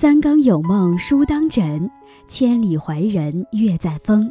三更有梦书当枕，千里怀人月在风。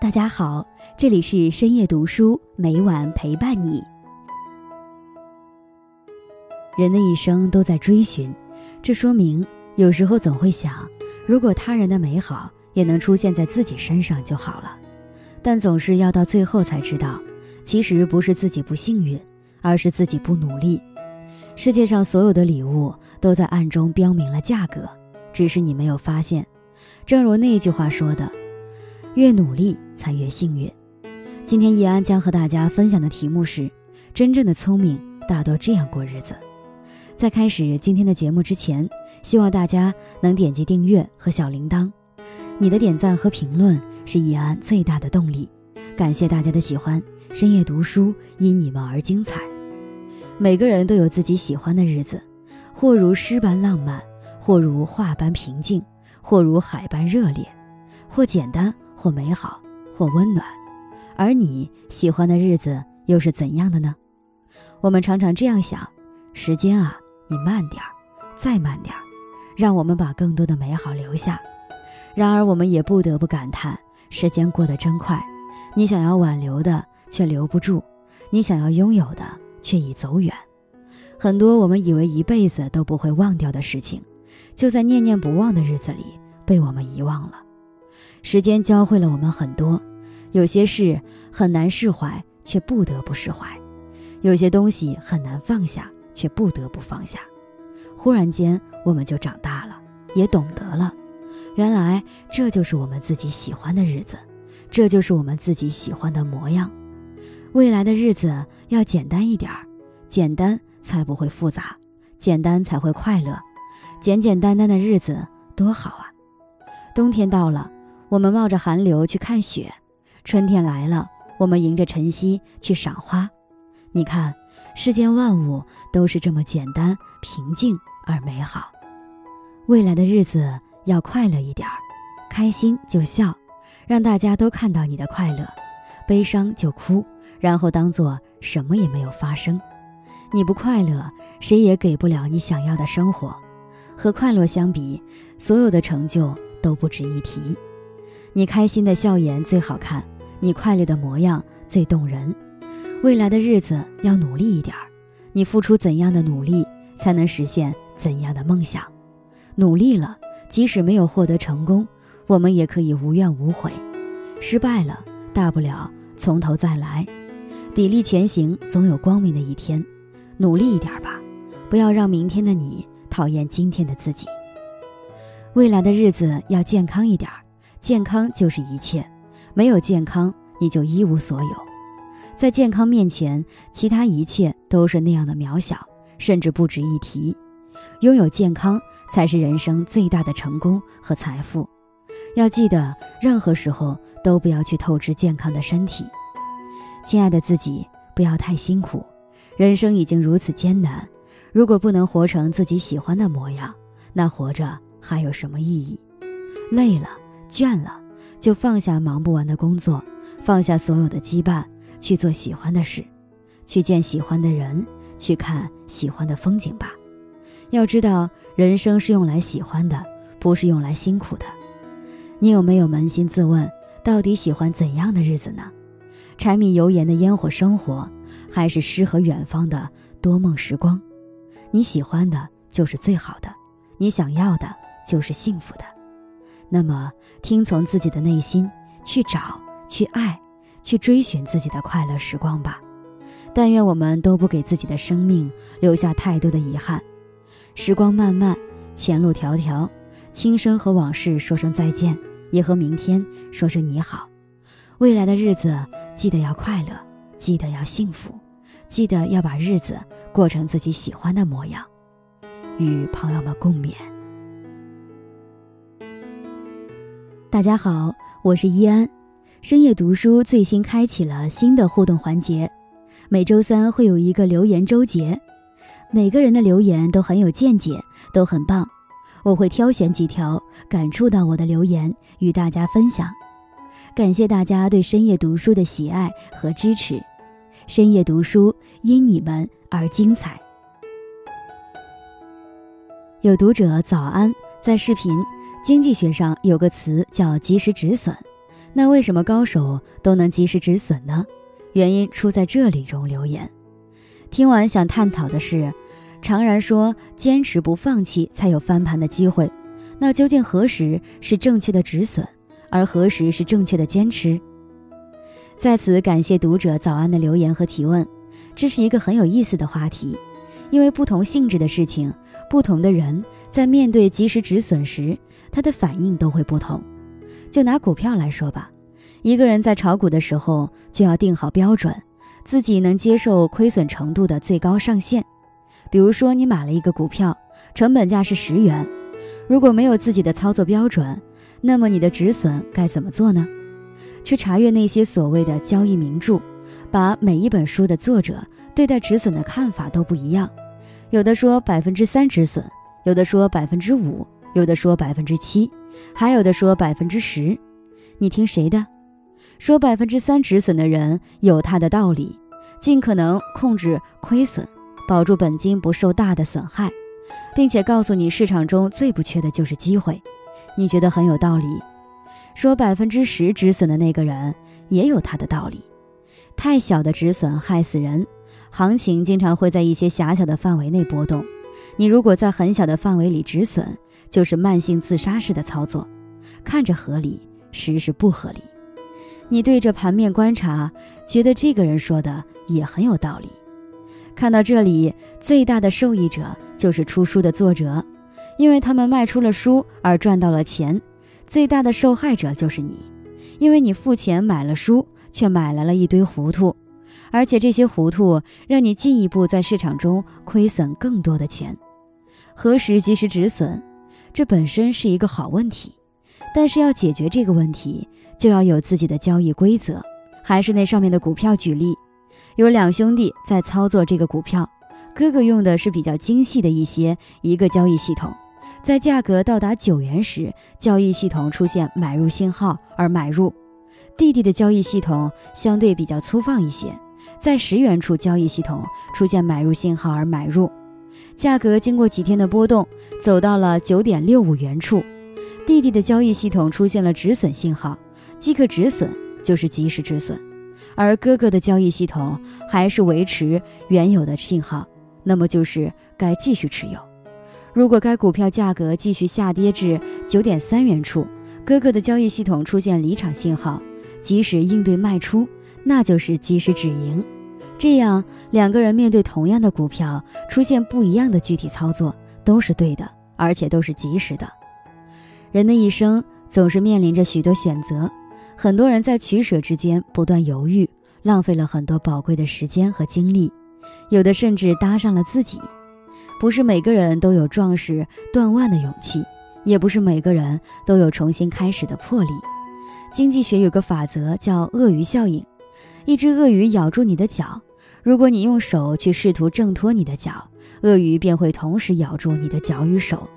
大家好，这里是深夜读书，每晚陪伴你。人的一生都在追寻，这说明有时候总会想，如果他人的美好也能出现在自己身上就好了。但总是要到最后才知道，其实不是自己不幸运，而是自己不努力。世界上所有的礼物都在暗中标明了价格，只是你没有发现。正如那句话说的：“越努力才越幸运。”今天易安将和大家分享的题目是：真正的聪明大多这样过日子。在开始今天的节目之前，希望大家能点击订阅和小铃铛。你的点赞和评论是易安最大的动力。感谢大家的喜欢，深夜读书因你们而精彩。每个人都有自己喜欢的日子，或如诗般浪漫，或如画般平静，或如海般热烈，或简单，或美好，或温暖。而你喜欢的日子又是怎样的呢？我们常常这样想：时间啊，你慢点儿，再慢点儿，让我们把更多的美好留下。然而，我们也不得不感叹，时间过得真快。你想要挽留的，却留不住；你想要拥有的。却已走远，很多我们以为一辈子都不会忘掉的事情，就在念念不忘的日子里被我们遗忘了。时间教会了我们很多，有些事很难释怀，却不得不释怀；有些东西很难放下，却不得不放下。忽然间，我们就长大了，也懂得了，原来这就是我们自己喜欢的日子，这就是我们自己喜欢的模样。未来的日子要简单一点儿，简单才不会复杂，简单才会快乐，简简单单的日子多好啊！冬天到了，我们冒着寒流去看雪；春天来了，我们迎着晨曦去赏花。你看，世间万物都是这么简单、平静而美好。未来的日子要快乐一点儿，开心就笑，让大家都看到你的快乐；悲伤就哭。然后当做什么也没有发生。你不快乐，谁也给不了你想要的生活。和快乐相比，所有的成就都不值一提。你开心的笑颜最好看，你快乐的模样最动人。未来的日子要努力一点儿，你付出怎样的努力，才能实现怎样的梦想。努力了，即使没有获得成功，我们也可以无怨无悔。失败了，大不了从头再来。砥砺前行，总有光明的一天。努力一点吧，不要让明天的你讨厌今天的自己。未来的日子要健康一点，健康就是一切。没有健康，你就一无所有。在健康面前，其他一切都是那样的渺小，甚至不值一提。拥有健康才是人生最大的成功和财富。要记得，任何时候都不要去透支健康的身体。亲爱的自己，不要太辛苦，人生已经如此艰难，如果不能活成自己喜欢的模样，那活着还有什么意义？累了、倦了，就放下忙不完的工作，放下所有的羁绊，去做喜欢的事，去见喜欢的人，去看喜欢的风景吧。要知道，人生是用来喜欢的，不是用来辛苦的。你有没有扪心自问，到底喜欢怎样的日子呢？柴米油盐的烟火生活，还是诗和远方的多梦时光？你喜欢的就是最好的，你想要的就是幸福的。那么，听从自己的内心，去找，去爱，去追寻自己的快乐时光吧。但愿我们都不给自己的生命留下太多的遗憾。时光漫漫，前路迢迢，轻声和往事说声再见，也和明天说声你好。未来的日子。记得要快乐，记得要幸福，记得要把日子过成自己喜欢的模样，与朋友们共勉。大家好，我是依安，深夜读书最新开启了新的互动环节，每周三会有一个留言周结，每个人的留言都很有见解，都很棒，我会挑选几条感触到我的留言与大家分享。感谢大家对深夜读书的喜爱和支持，深夜读书因你们而精彩。有读者早安在视频经济学上有个词叫及时止损，那为什么高手都能及时止损呢？原因出在这里中留言。听完想探讨的是，常然说坚持不放弃才有翻盘的机会，那究竟何时是正确的止损，而何时是正确的坚持？在此感谢读者早安的留言和提问，这是一个很有意思的话题，因为不同性质的事情，不同的人在面对及时止损时，他的反应都会不同。就拿股票来说吧，一个人在炒股的时候就要定好标准，自己能接受亏损程度的最高上限。比如说，你买了一个股票，成本价是十元，如果没有自己的操作标准，那么你的止损该怎么做呢？去查阅那些所谓的交易名著，把每一本书的作者对待止损的看法都不一样，有的说百分之三止损，有的说百分之五，有的说百分之七，还有的说百分之十，你听谁的？说百分之三止损的人有他的道理，尽可能控制亏损，保住本金不受大的损害，并且告诉你市场中最不缺的就是机会，你觉得很有道理。说百分之十止损的那个人也有他的道理，太小的止损害死人。行情经常会在一些狭小的范围内波动，你如果在很小的范围里止损，就是慢性自杀式的操作，看着合理，实是不合理。你对着盘面观察，觉得这个人说的也很有道理。看到这里，最大的受益者就是出书的作者，因为他们卖出了书而赚到了钱。最大的受害者就是你，因为你付钱买了书，却买来了一堆糊涂，而且这些糊涂让你进一步在市场中亏损更多的钱。何时及时止损，这本身是一个好问题，但是要解决这个问题，就要有自己的交易规则。还是那上面的股票举例，有两兄弟在操作这个股票，哥哥用的是比较精细的一些一个交易系统。在价格到达九元时，交易系统出现买入信号而买入；弟弟的交易系统相对比较粗放一些，在十元处交易系统出现买入信号而买入。价格经过几天的波动，走到了九点六五元处，弟弟的交易系统出现了止损信号，即可止损，就是及时止损；而哥哥的交易系统还是维持原有的信号，那么就是该继续持有。如果该股票价格继续下跌至九点三元处，哥哥的交易系统出现离场信号，及时应对卖出，那就是及时止盈。这样两个人面对同样的股票出现不一样的具体操作，都是对的，而且都是及时的。人的一生总是面临着许多选择，很多人在取舍之间不断犹豫，浪费了很多宝贵的时间和精力，有的甚至搭上了自己。不是每个人都有壮士断腕的勇气，也不是每个人都有重新开始的魄力。经济学有个法则叫鳄鱼效应：一只鳄鱼咬住你的脚，如果你用手去试图挣脱你的脚，鳄鱼便会同时咬住你的脚与手。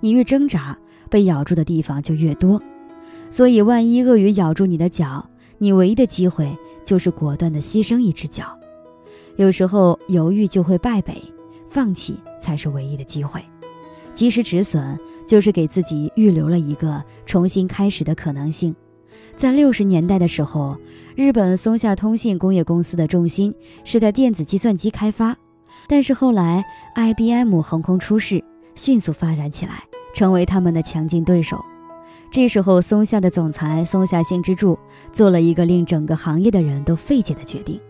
你越挣扎，被咬住的地方就越多。所以，万一鳄鱼咬住你的脚，你唯一的机会就是果断地牺牲一只脚。有时候犹豫就会败北。放弃才是唯一的机会，及时止损就是给自己预留了一个重新开始的可能性。在六十年代的时候，日本松下通信工业公司的重心是在电子计算机开发，但是后来 IBM 横空出世，迅速发展起来，成为他们的强劲对手。这时候，松下的总裁松下幸之助做了一个令整个行业的人都费解的决定。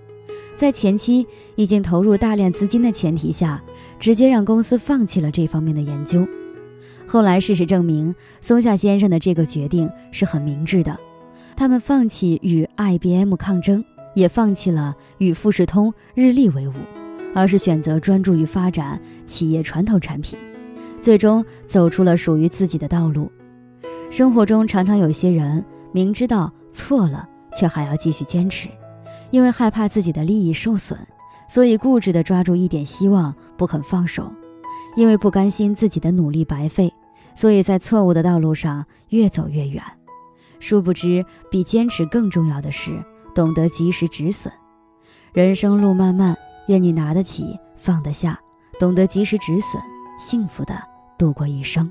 在前期已经投入大量资金的前提下，直接让公司放弃了这方面的研究。后来事实证明，松下先生的这个决定是很明智的。他们放弃与 IBM 抗争，也放弃了与富士通、日立为伍，而是选择专注于发展企业传统产品，最终走出了属于自己的道路。生活中常常有些人明知道错了，却还要继续坚持。因为害怕自己的利益受损，所以固执地抓住一点希望不肯放手；因为不甘心自己的努力白费，所以在错误的道路上越走越远。殊不知，比坚持更重要的是懂得及时止损。人生路漫漫，愿你拿得起，放得下，懂得及时止损，幸福的度过一生。